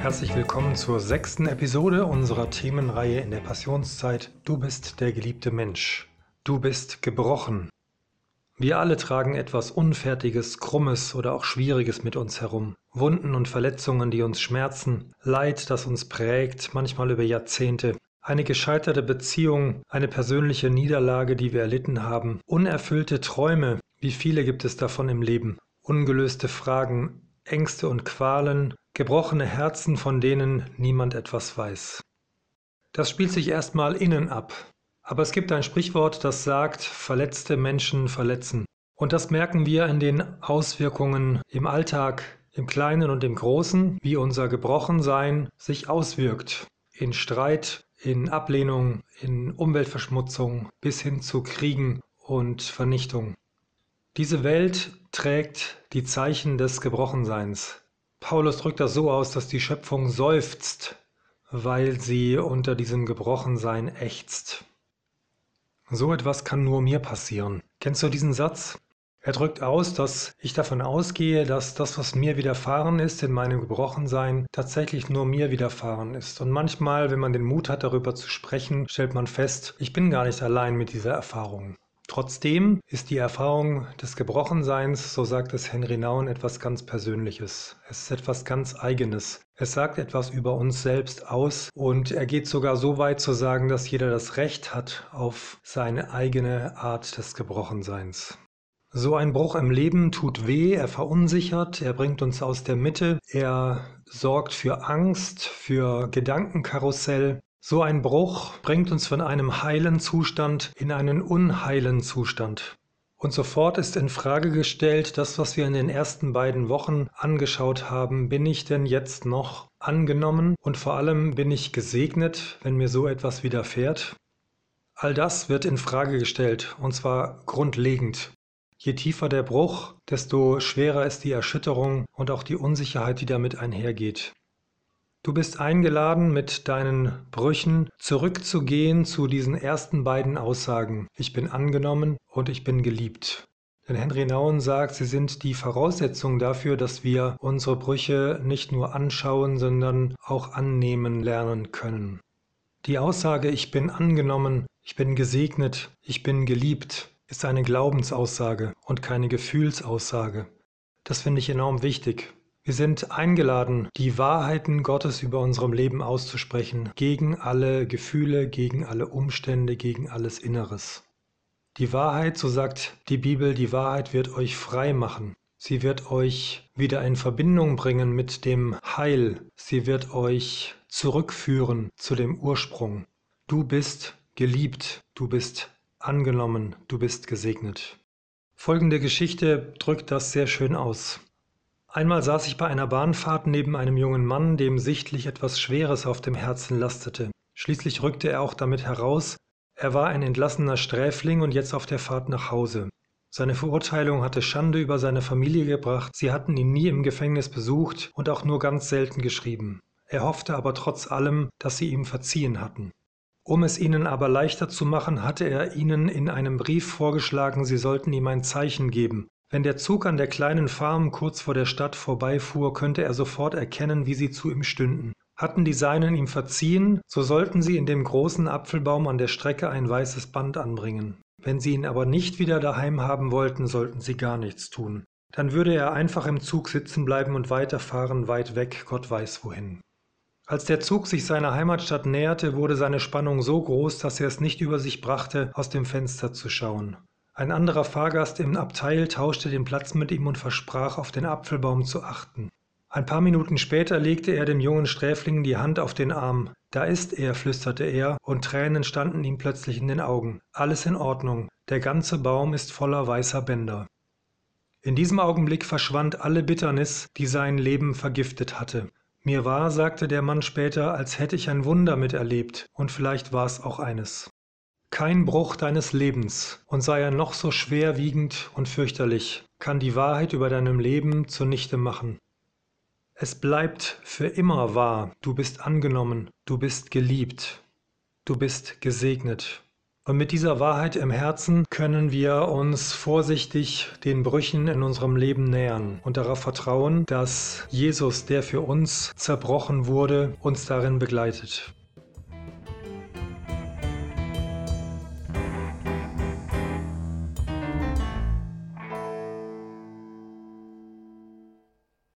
Herzlich willkommen zur sechsten Episode unserer Themenreihe in der Passionszeit Du bist der geliebte Mensch. Du bist gebrochen. Wir alle tragen etwas Unfertiges, Krummes oder auch Schwieriges mit uns herum. Wunden und Verletzungen, die uns schmerzen, Leid, das uns prägt, manchmal über Jahrzehnte, eine gescheiterte Beziehung, eine persönliche Niederlage, die wir erlitten haben, unerfüllte Träume, wie viele gibt es davon im Leben, ungelöste Fragen, Ängste und Qualen, gebrochene Herzen, von denen niemand etwas weiß. Das spielt sich erstmal innen ab, aber es gibt ein Sprichwort, das sagt, verletzte Menschen verletzen. Und das merken wir in den Auswirkungen im Alltag, im Kleinen und im Großen, wie unser Gebrochensein sich auswirkt. In Streit, in Ablehnung, in Umweltverschmutzung bis hin zu Kriegen und Vernichtung. Diese Welt trägt die Zeichen des Gebrochenseins. Paulus drückt das so aus, dass die Schöpfung seufzt, weil sie unter diesem Gebrochensein ächzt. So etwas kann nur mir passieren. Kennst du diesen Satz? Er drückt aus, dass ich davon ausgehe, dass das, was mir widerfahren ist in meinem Gebrochensein, tatsächlich nur mir widerfahren ist. Und manchmal, wenn man den Mut hat, darüber zu sprechen, stellt man fest, ich bin gar nicht allein mit dieser Erfahrung. Trotzdem ist die Erfahrung des Gebrochenseins, so sagt es Henry Nauen, etwas ganz Persönliches. Es ist etwas ganz Eigenes. Es sagt etwas über uns selbst aus und er geht sogar so weit zu sagen, dass jeder das Recht hat auf seine eigene Art des Gebrochenseins. So ein Bruch im Leben tut weh, er verunsichert, er bringt uns aus der Mitte, er sorgt für Angst, für Gedankenkarussell. So ein Bruch bringt uns von einem heilen Zustand in einen unheilen Zustand. Und sofort ist in Frage gestellt, das, was wir in den ersten beiden Wochen angeschaut haben, bin ich denn jetzt noch angenommen und vor allem bin ich gesegnet, wenn mir so etwas widerfährt? All das wird in Frage gestellt, und zwar grundlegend. Je tiefer der Bruch, desto schwerer ist die Erschütterung und auch die Unsicherheit, die damit einhergeht. Du bist eingeladen, mit deinen Brüchen zurückzugehen zu diesen ersten beiden Aussagen. Ich bin angenommen und ich bin geliebt. Denn Henry Nauen sagt, sie sind die Voraussetzung dafür, dass wir unsere Brüche nicht nur anschauen, sondern auch annehmen lernen können. Die Aussage Ich bin angenommen, ich bin gesegnet, ich bin geliebt ist eine Glaubensaussage und keine Gefühlsaussage. Das finde ich enorm wichtig. Wir sind eingeladen, die Wahrheiten Gottes über unserem Leben auszusprechen, gegen alle Gefühle, gegen alle Umstände, gegen alles Inneres. Die Wahrheit, so sagt die Bibel, die Wahrheit wird euch frei machen. Sie wird euch wieder in Verbindung bringen mit dem Heil. Sie wird euch zurückführen zu dem Ursprung. Du bist geliebt, du bist Angenommen, du bist gesegnet. Folgende Geschichte drückt das sehr schön aus. Einmal saß ich bei einer Bahnfahrt neben einem jungen Mann, dem sichtlich etwas Schweres auf dem Herzen lastete. Schließlich rückte er auch damit heraus, er war ein entlassener Sträfling und jetzt auf der Fahrt nach Hause. Seine Verurteilung hatte Schande über seine Familie gebracht, sie hatten ihn nie im Gefängnis besucht und auch nur ganz selten geschrieben. Er hoffte aber trotz allem, dass sie ihm verziehen hatten. Um es ihnen aber leichter zu machen, hatte er ihnen in einem Brief vorgeschlagen, sie sollten ihm ein Zeichen geben. Wenn der Zug an der kleinen Farm kurz vor der Stadt vorbeifuhr, könnte er sofort erkennen, wie sie zu ihm stünden. Hatten die Seinen ihm verziehen, so sollten sie in dem großen Apfelbaum an der Strecke ein weißes Band anbringen. Wenn sie ihn aber nicht wieder daheim haben wollten, sollten sie gar nichts tun. Dann würde er einfach im Zug sitzen bleiben und weiterfahren, weit weg, Gott weiß wohin. Als der Zug sich seiner Heimatstadt näherte, wurde seine Spannung so groß, dass er es nicht über sich brachte, aus dem Fenster zu schauen. Ein anderer Fahrgast im Abteil tauschte den Platz mit ihm und versprach, auf den Apfelbaum zu achten. Ein paar Minuten später legte er dem jungen Sträfling die Hand auf den Arm. Da ist er, flüsterte er, und Tränen standen ihm plötzlich in den Augen. Alles in Ordnung. Der ganze Baum ist voller weißer Bänder. In diesem Augenblick verschwand alle Bitternis, die sein Leben vergiftet hatte. Mir war, sagte der Mann später, als hätte ich ein Wunder miterlebt, und vielleicht war es auch eines. Kein Bruch deines Lebens, und sei er noch so schwerwiegend und fürchterlich, kann die Wahrheit über deinem Leben zunichte machen. Es bleibt für immer wahr, du bist angenommen, du bist geliebt, du bist gesegnet. Und mit dieser Wahrheit im Herzen können wir uns vorsichtig den Brüchen in unserem Leben nähern und darauf vertrauen, dass Jesus, der für uns zerbrochen wurde, uns darin begleitet.